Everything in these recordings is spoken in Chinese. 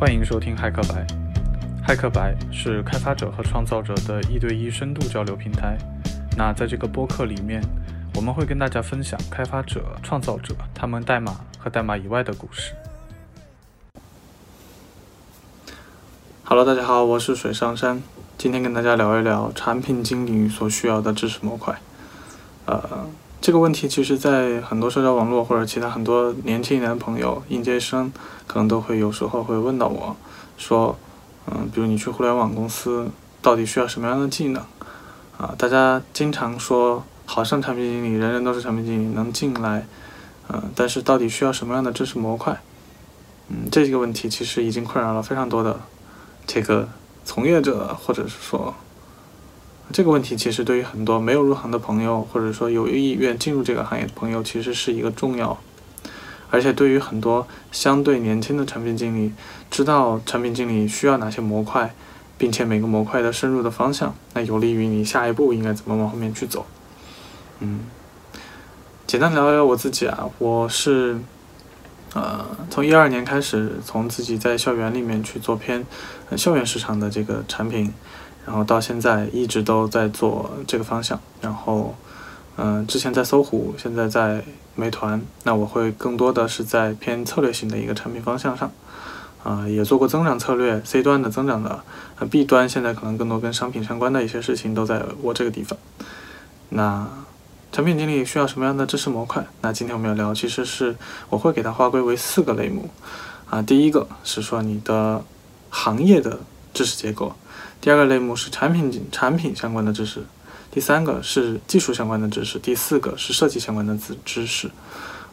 欢迎收听骇客白。骇客白是开发者和创造者的一对一深度交流平台。那在这个播客里面，我们会跟大家分享开发者、创造者他们代码和代码以外的故事。Hello，大家好，我是水上山，今天跟大家聊一聊产品经理所需要的知识模块。呃，这个问题其实，在很多社交网络或者其他很多年轻一点的朋友、应届生，可能都会有时候会问到我，说，嗯，比如你去互联网公司，到底需要什么样的技能？啊，大家经常说，好像产品经理人人都是产品经理，能进来，嗯，但是到底需要什么样的知识模块？嗯，这个问题其实已经困扰了非常多的这个从业者，或者是说，这个问题其实对于很多没有入行的朋友，或者说有意愿进入这个行业的朋友，其实是一个重要，而且对于很多相对年轻的产品经理，知道产品经理需要哪些模块。并且每个模块的深入的方向，那有利于你下一步应该怎么往后面去走。嗯，简单聊聊我自己啊，我是呃从一二年开始，从自己在校园里面去做偏校园市场的这个产品，然后到现在一直都在做这个方向。然后嗯，之前在搜狐，现在在美团，那我会更多的是在偏策略型的一个产品方向上。啊，也做过增长策略，C 端的增长的，呃，B 端现在可能更多跟商品相关的一些事情都在我这个地方。那产品经理需要什么样的知识模块？那今天我们要聊，其实是我会给它划归为四个类目。啊，第一个是说你的行业的知识结构，第二个类目是产品产品相关的知识，第三个是技术相关的知识，第四个是设计相关的知知识。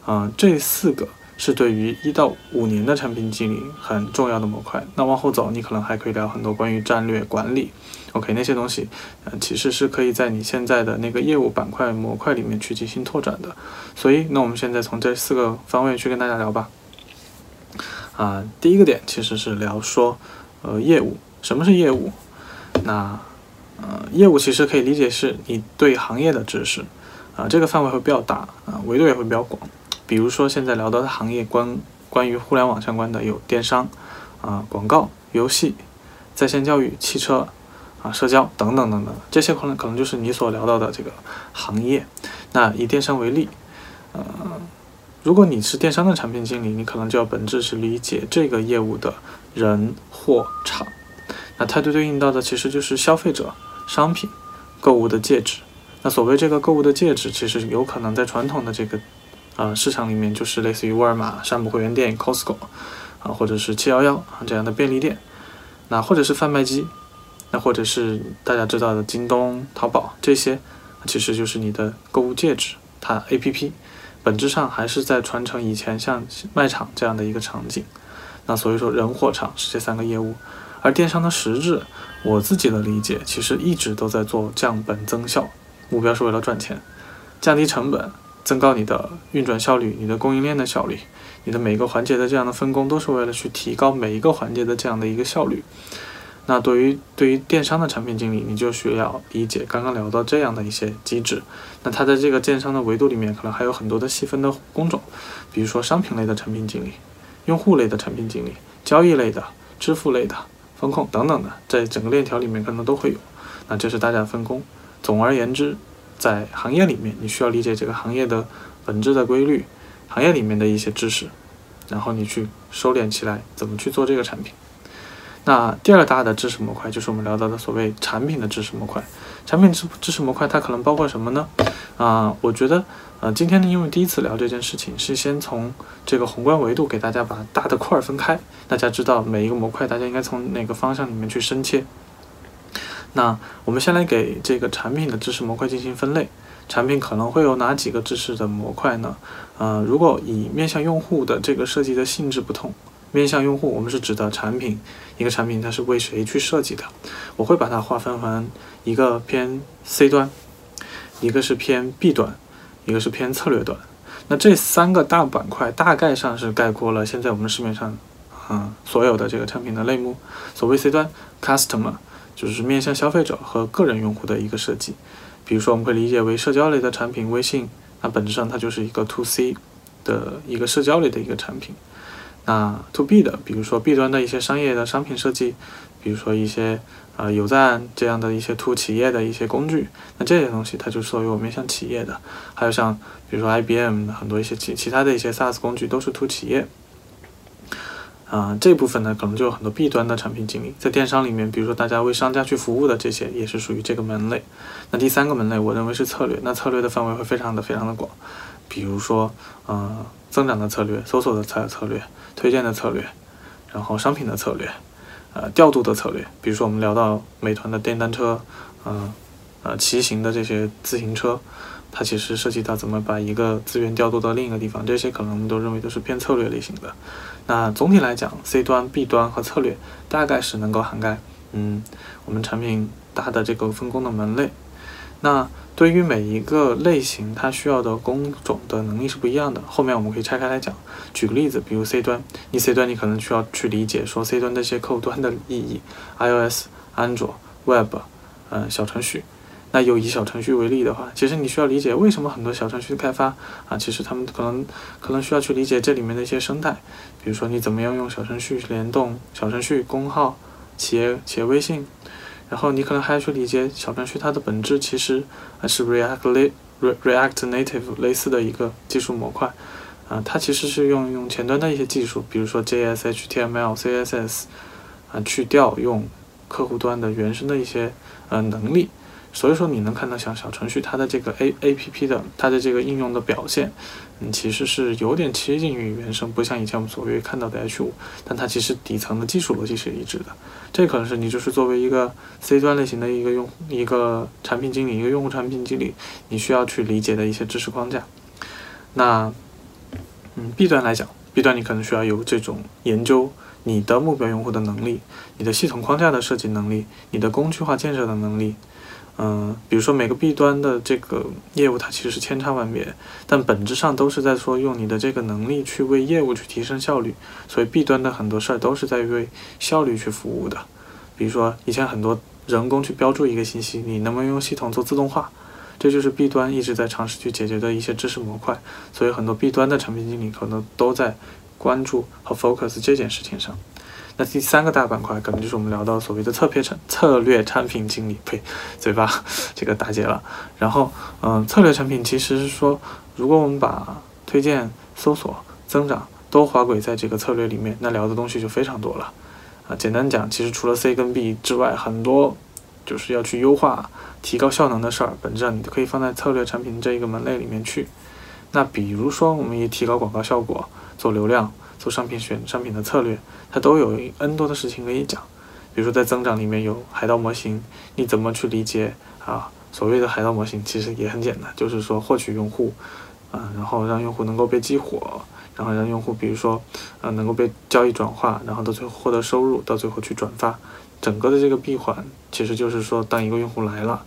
啊，这四个。是对于一到五年的产品经理很重要的模块。那往后走，你可能还可以聊很多关于战略管理，OK 那些东西，呃，其实是可以在你现在的那个业务板块模块里面去进行拓展的。所以，那我们现在从这四个方位去跟大家聊吧。啊，第一个点其实是聊说，呃，业务，什么是业务？那，呃，业务其实可以理解是你对行业的知识，啊，这个范围会比较大，啊，维度也会比较广。比如说，现在聊到的行业关关于互联网相关的有电商，啊，广告、游戏、在线教育、汽车，啊，社交等等等等，这些可能可能就是你所聊到的这个行业。那以电商为例，呃，如果你是电商的产品经理，你可能就要本质是理解这个业务的人、货、场。那它对对应到的其实就是消费者、商品、购物的介质。那所谓这个购物的介质，其实有可能在传统的这个。啊，市场里面就是类似于沃尔玛、山姆会员店、Costco，啊，或者是七幺幺啊这样的便利店，那或者是贩卖机，那或者是大家知道的京东、淘宝这些，其实就是你的购物介质，它 APP，本质上还是在传承以前像卖场这样的一个场景。那所以说人货场是这三个业务，而电商的实质，我自己的理解其实一直都在做降本增效，目标是为了赚钱，降低成本。增高你的运转效率，你的供应链的效率，你的每个环节的这样的分工，都是为了去提高每一个环节的这样的一个效率。那对于对于电商的产品经理，你就需要理解刚刚聊到这样的一些机制。那它在这个电商的维度里面，可能还有很多的细分的工种，比如说商品类的产品经理、用户类的产品经理、交易类的、支付类的、风控等等的，在整个链条里面可能都会有。那这是大家的分工。总而言之。在行业里面，你需要理解这个行业的本质的规律，行业里面的一些知识，然后你去收敛起来，怎么去做这个产品。那第二大的知识模块就是我们聊到的所谓产品的知识模块。产品知知识模块它可能包括什么呢？啊，我觉得，呃，今天呢，因为第一次聊这件事情，是先从这个宏观维度给大家把大的块儿分开，大家知道每一个模块，大家应该从哪个方向里面去深切。那我们先来给这个产品的知识模块进行分类，产品可能会有哪几个知识的模块呢？呃，如果以面向用户的这个设计的性质不同，面向用户，我们是指的产品，一个产品它是为谁去设计的？我会把它划分成一个偏 C 端，一个是偏 B 端，一个是偏策略端。那这三个大板块大概上是概括了现在我们市面上啊所有的这个产品的类目。所谓 C 端，Customer。就是面向消费者和个人用户的一个设计，比如说我们会理解为社交类的产品，微信，那本质上它就是一个 to C 的一个社交类的一个产品。那 To B 的，比如说 B 端的一些商业的商品设计，比如说一些呃有赞这样的一些 To 企业的一些工具，那这些东西它就属于我面向企业的。还有像比如说 IBM 的很多一些其其他的一些 SaaS 工具都是 To 企业。啊，这部分呢，可能就有很多 B 端的产品经理，在电商里面，比如说大家为商家去服务的这些，也是属于这个门类。那第三个门类，我认为是策略，那策略的范围会非常的非常的广，比如说，呃，增长的策略、搜索的策策略、推荐的策略，然后商品的策略，呃，调度的策略，比如说我们聊到美团的电单车，呃，呃，骑行的这些自行车。它其实涉及到怎么把一个资源调度到另一个地方，这些可能我们都认为都是偏策略类型的。那总体来讲，C 端、B 端和策略大概是能够涵盖，嗯，我们产品大的这个分工的门类。那对于每一个类型，它需要的工种的能力是不一样的。后面我们可以拆开来讲。举个例子，比如 C 端，你 C 端你可能需要去理解说 C 端这些客户端的意义，iOS、安卓、Web，嗯，小程序。那又以小程序为例的话，其实你需要理解为什么很多小程序开发啊，其实他们可能可能需要去理解这里面的一些生态，比如说你怎么样用小程序联动小程序公号、企业企业微信，然后你可能还要去理解小程序它的本质其实是 React React Native 类似的一个技术模块啊，它其实是用用前端的一些技术，比如说 JS、HTML、CSS 啊，去调用客户端的原生的一些呃能力。所以说，你能看到像小程序它的这个 A A P P 的它的这个应用的表现，嗯，其实是有点接近于原生，不像以前我们所谓看到的 H 五，但它其实底层的技术逻辑是一致的。这可能是你就是作为一个 C 端类型的一个用一个产品经理，一个用户产品经理，你需要去理解的一些知识框架。那，嗯，B 端来讲，B 端你可能需要有这种研究你的目标用户的能力，你的系统框架的设计能力，你的工具化建设的能力。嗯，比如说每个 B 端的这个业务，它其实是千差万别，但本质上都是在说用你的这个能力去为业务去提升效率。所以 B 端的很多事儿都是在为效率去服务的。比如说以前很多人工去标注一个信息，你能不能用系统做自动化？这就是 B 端一直在尝试去解决的一些知识模块。所以很多 B 端的产品经理可能都在关注和 focus 这件事情上。那第三个大板块可能就是我们聊到所谓的策略产策略产品经理，呸，嘴巴这个打结了。然后，嗯，策略产品其实是说，如果我们把推荐、搜索、增长都划归在这个策略里面，那聊的东西就非常多了。啊，简单讲，其实除了 C 跟 B 之外，很多就是要去优化、提高效能的事儿，本质上你都可以放在策略产品这一个门类里面去。那比如说，我们以提高广告效果、做流量。做商品选商品的策略，它都有 N 多的事情可以讲。比如说在增长里面有海盗模型，你怎么去理解啊？所谓的海盗模型其实也很简单，就是说获取用户，啊，然后让用户能够被激活，然后让用户比如说，呃，能够被交易转化，然后到最后获得收入，到最后去转发，整个的这个闭环其实就是说，当一个用户来了，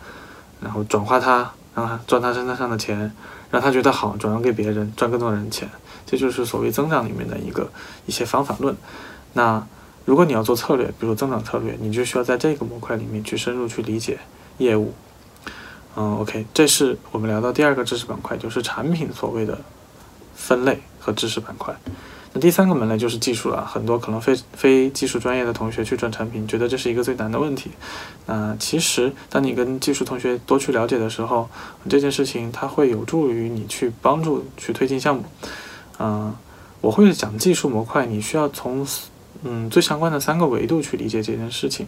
然后转化他，让他赚他身上的钱，让他觉得好，转让给别人，赚更多人钱。这就是所谓增长里面的一个一些方法论。那如果你要做策略，比如增长策略，你就需要在这个模块里面去深入去理解业务。嗯，OK，这是我们聊到第二个知识板块，就是产品所谓的分类和知识板块。那第三个门类就是技术了，很多可能非非技术专业的同学去转产品，觉得这是一个最难的问题。那其实当你跟技术同学多去了解的时候，这件事情它会有助于你去帮助去推进项目。嗯，我会讲技术模块，你需要从嗯最相关的三个维度去理解这件事情。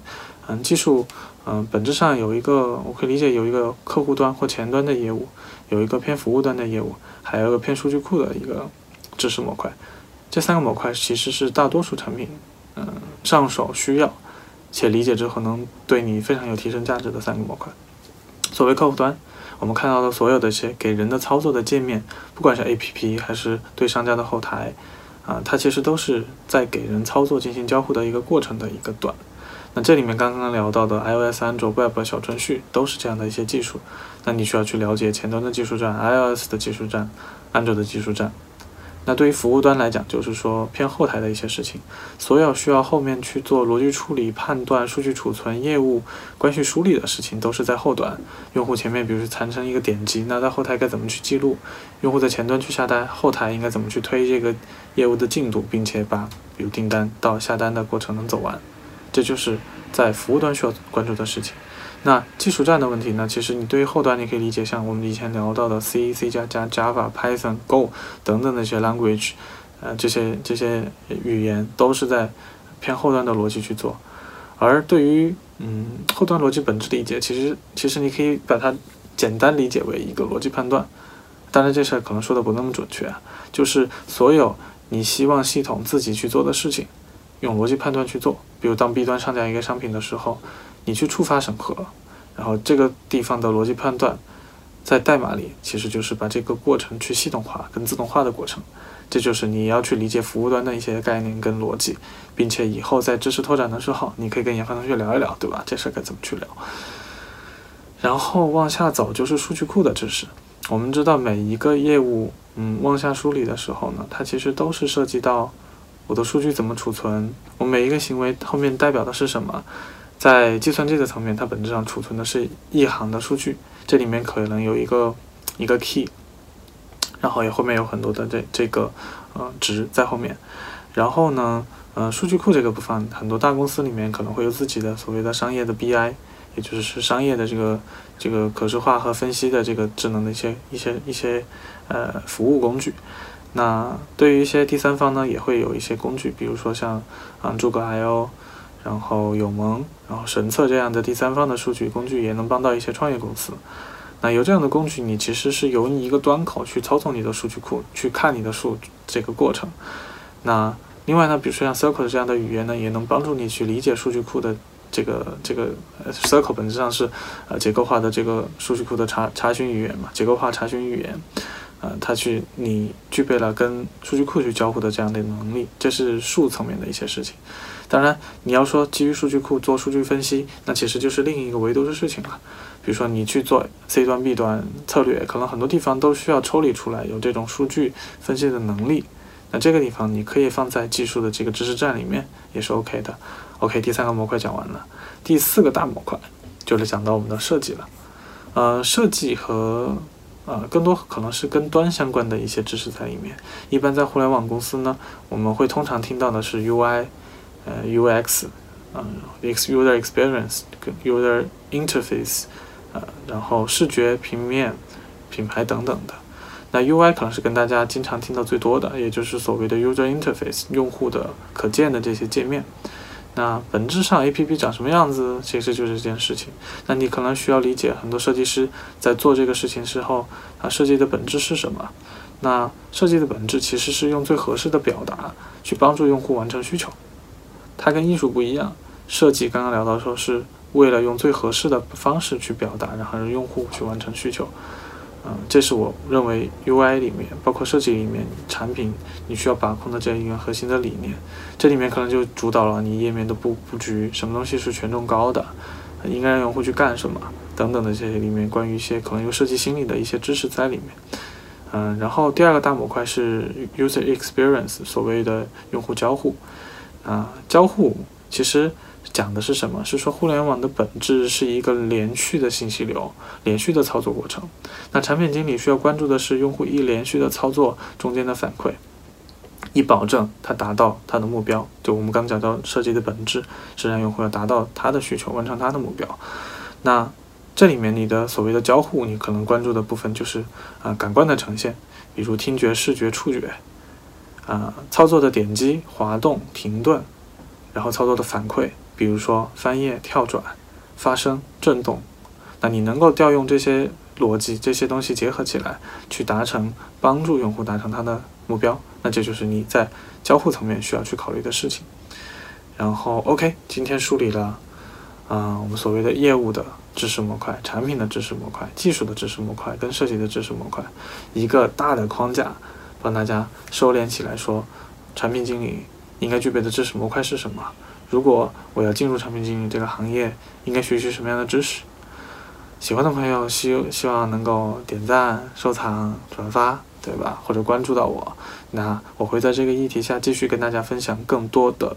嗯，技术嗯本质上有一个，我可以理解有一个客户端或前端的业务，有一个偏服务端的业务，还有一个偏数据库的一个知识模块。这三个模块其实是大多数产品嗯上手需要且理解之后能对你非常有提升价值的三个模块。作为客户端。我们看到的所有的一些给人的操作的界面，不管是 A P P 还是对商家的后台，啊，它其实都是在给人操作进行交互的一个过程的一个段。那这里面刚刚聊到的 I O S、安卓、Web 小程序都是这样的一些技术。那你需要去了解前端的技术站、I O S 的技术站、安卓的技术站，那对于服务端来讲，就是说偏后台的一些事情，所有需要后面去做逻辑处理、判断、数据储存、业务关系梳理的事情，都是在后端。用户前面，比如说产生一个点击，那在后台该怎么去记录？用户在前端去下单，后台应该怎么去推这个业务的进度，并且把比如订单到下单的过程能走完？这就是在服务端需要关注的事情。那技术栈的问题呢？其实你对于后端，你可以理解像我们以前聊到的 C、C 加加、Java、Python、Go 等等那些 language，呃，这些这些语言都是在偏后端的逻辑去做。而对于嗯后端逻辑本质理解，其实其实你可以把它简单理解为一个逻辑判断。当然这事儿可能说的不那么准确啊，就是所有你希望系统自己去做的事情，用逻辑判断去做。比如当 B 端上架一个商品的时候。你去触发审核，然后这个地方的逻辑判断，在代码里其实就是把这个过程去系统化跟自动化的过程，这就是你要去理解服务端的一些概念跟逻辑，并且以后在知识拓展的时候，你可以跟研发同学聊一聊，对吧？这事该怎么去聊？然后往下走就是数据库的知识。我们知道每一个业务，嗯，往下梳理的时候呢，它其实都是涉及到我的数据怎么储存，我每一个行为后面代表的是什么。在计算机的层面，它本质上储存的是一行的数据，这里面可能有一个一个 key，然后也后面有很多的这这个呃值在后面。然后呢，呃，数据库这个部分，很多大公司里面可能会有自己的所谓的商业的 BI，也就是商业的这个这个可视化和分析的这个智能的一些一些一些呃服务工具。那对于一些第三方呢，也会有一些工具，比如说像啊诸葛 IO。然后友盟，然后神策这样的第三方的数据工具也能帮到一些创业公司。那有这样的工具，你其实是由你一个端口去操纵你的数据库，去看你的数这个过程。那另外呢，比如说像 Circle 这样的语言呢，也能帮助你去理解数据库的这个这个 Circle 本质上是呃结构化的这个数据库的查查询语言嘛，结构化查询语言。呃，它去你具备了跟数据库去交互的这样的能力，这是数层面的一些事情。当然，你要说基于数据库做数据分析，那其实就是另一个维度的事情了。比如说，你去做 C 端、B 端策略，可能很多地方都需要抽离出来，有这种数据分析的能力。那这个地方你可以放在技术的这个知识站里面，也是 OK 的。OK，第三个模块讲完了，第四个大模块就是讲到我们的设计了。呃，设计和呃更多可能是跟端相关的一些知识在里面。一般在互联网公司呢，我们会通常听到的是 UI。呃，UX，嗯，user experience，跟 user interface，呃，然后视觉、平面、品牌等等的。那 UI 可能是跟大家经常听到最多的，也就是所谓的 user interface，用户的可见的这些界面。那本质上 APP 长什么样子，其实就是这件事情。那你可能需要理解，很多设计师在做这个事情时候，他设计的本质是什么？那设计的本质其实是用最合适的表达去帮助用户完成需求。它跟艺术不一样，设计刚刚聊到说是为了用最合适的方式去表达，然后让用户去完成需求。嗯，这是我认为 UI 里面，包括设计里面，产品你需要把控的这一个核心的理念。这里面可能就主导了你页面的布布局，什么东西是权重高的，应该让用户去干什么等等的这些里面，关于一些可能有设计心理的一些知识在里面。嗯，然后第二个大模块是 User Experience，所谓的用户交互。啊，交互其实讲的是什么？是说互联网的本质是一个连续的信息流，连续的操作过程。那产品经理需要关注的是用户一连续的操作中间的反馈，以保证他达到他的目标。就我们刚讲到设计的本质是让用户要达到他的需求，完成他的目标。那这里面你的所谓的交互，你可能关注的部分就是啊感官的呈现，比如听觉、视觉、触觉。啊，操作的点击、滑动、停顿，然后操作的反馈，比如说翻页、跳转、发声、震动，那你能够调用这些逻辑、这些东西结合起来，去达成帮助用户达成他的目标，那这就是你在交互层面需要去考虑的事情。然后，OK，今天梳理了，啊，我们所谓的业务的知识模块、产品的知识模块、技术的知识模块跟设计的知识模块，一个大的框架。帮大家收敛起来，说产品经理应该具备的知识模块是什么？如果我要进入产品经理这个行业，应该学习什么样的知识？喜欢的朋友希希望能够点赞、收藏、转发，对吧？或者关注到我，那我会在这个议题下继续跟大家分享更多的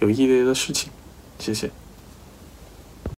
有意义的事情。谢谢。